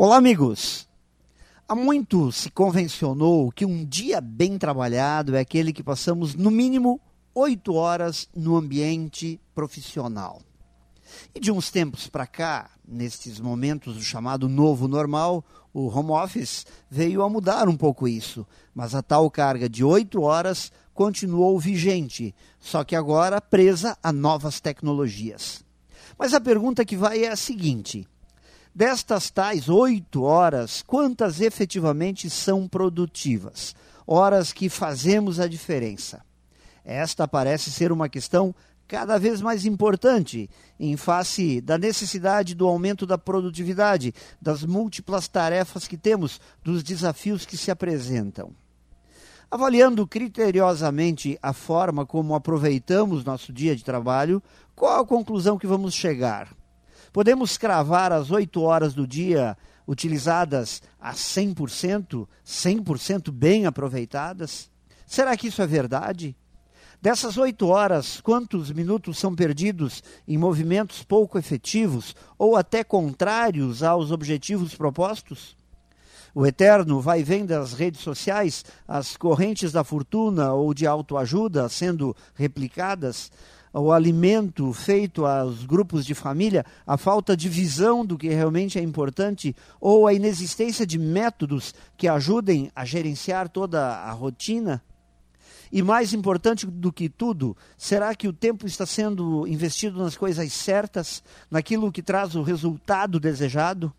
Olá, amigos! Há muito se convencionou que um dia bem trabalhado é aquele que passamos no mínimo oito horas no ambiente profissional. E de uns tempos para cá, nestes momentos do chamado novo normal, o home office veio a mudar um pouco isso, mas a tal carga de oito horas continuou vigente, só que agora presa a novas tecnologias. Mas a pergunta que vai é a seguinte Destas tais oito horas, quantas efetivamente são produtivas? Horas que fazemos a diferença. Esta parece ser uma questão cada vez mais importante em face da necessidade do aumento da produtividade, das múltiplas tarefas que temos, dos desafios que se apresentam. Avaliando criteriosamente a forma como aproveitamos nosso dia de trabalho, qual a conclusão que vamos chegar? Podemos cravar as oito horas do dia utilizadas a 100%, 100% bem aproveitadas? Será que isso é verdade? Dessas oito horas, quantos minutos são perdidos em movimentos pouco efetivos ou até contrários aos objetivos propostos? O eterno vai vem das redes sociais, as correntes da fortuna ou de autoajuda sendo replicadas, o alimento feito aos grupos de família, a falta de visão do que realmente é importante ou a inexistência de métodos que ajudem a gerenciar toda a rotina? E mais importante do que tudo, será que o tempo está sendo investido nas coisas certas, naquilo que traz o resultado desejado?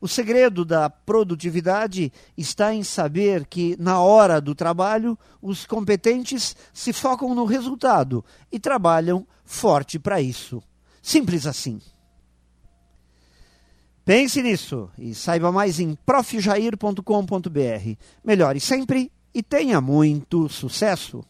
O segredo da produtividade está em saber que, na hora do trabalho, os competentes se focam no resultado e trabalham forte para isso. Simples assim. Pense nisso e saiba mais em profjair.com.br. Melhore sempre e tenha muito sucesso!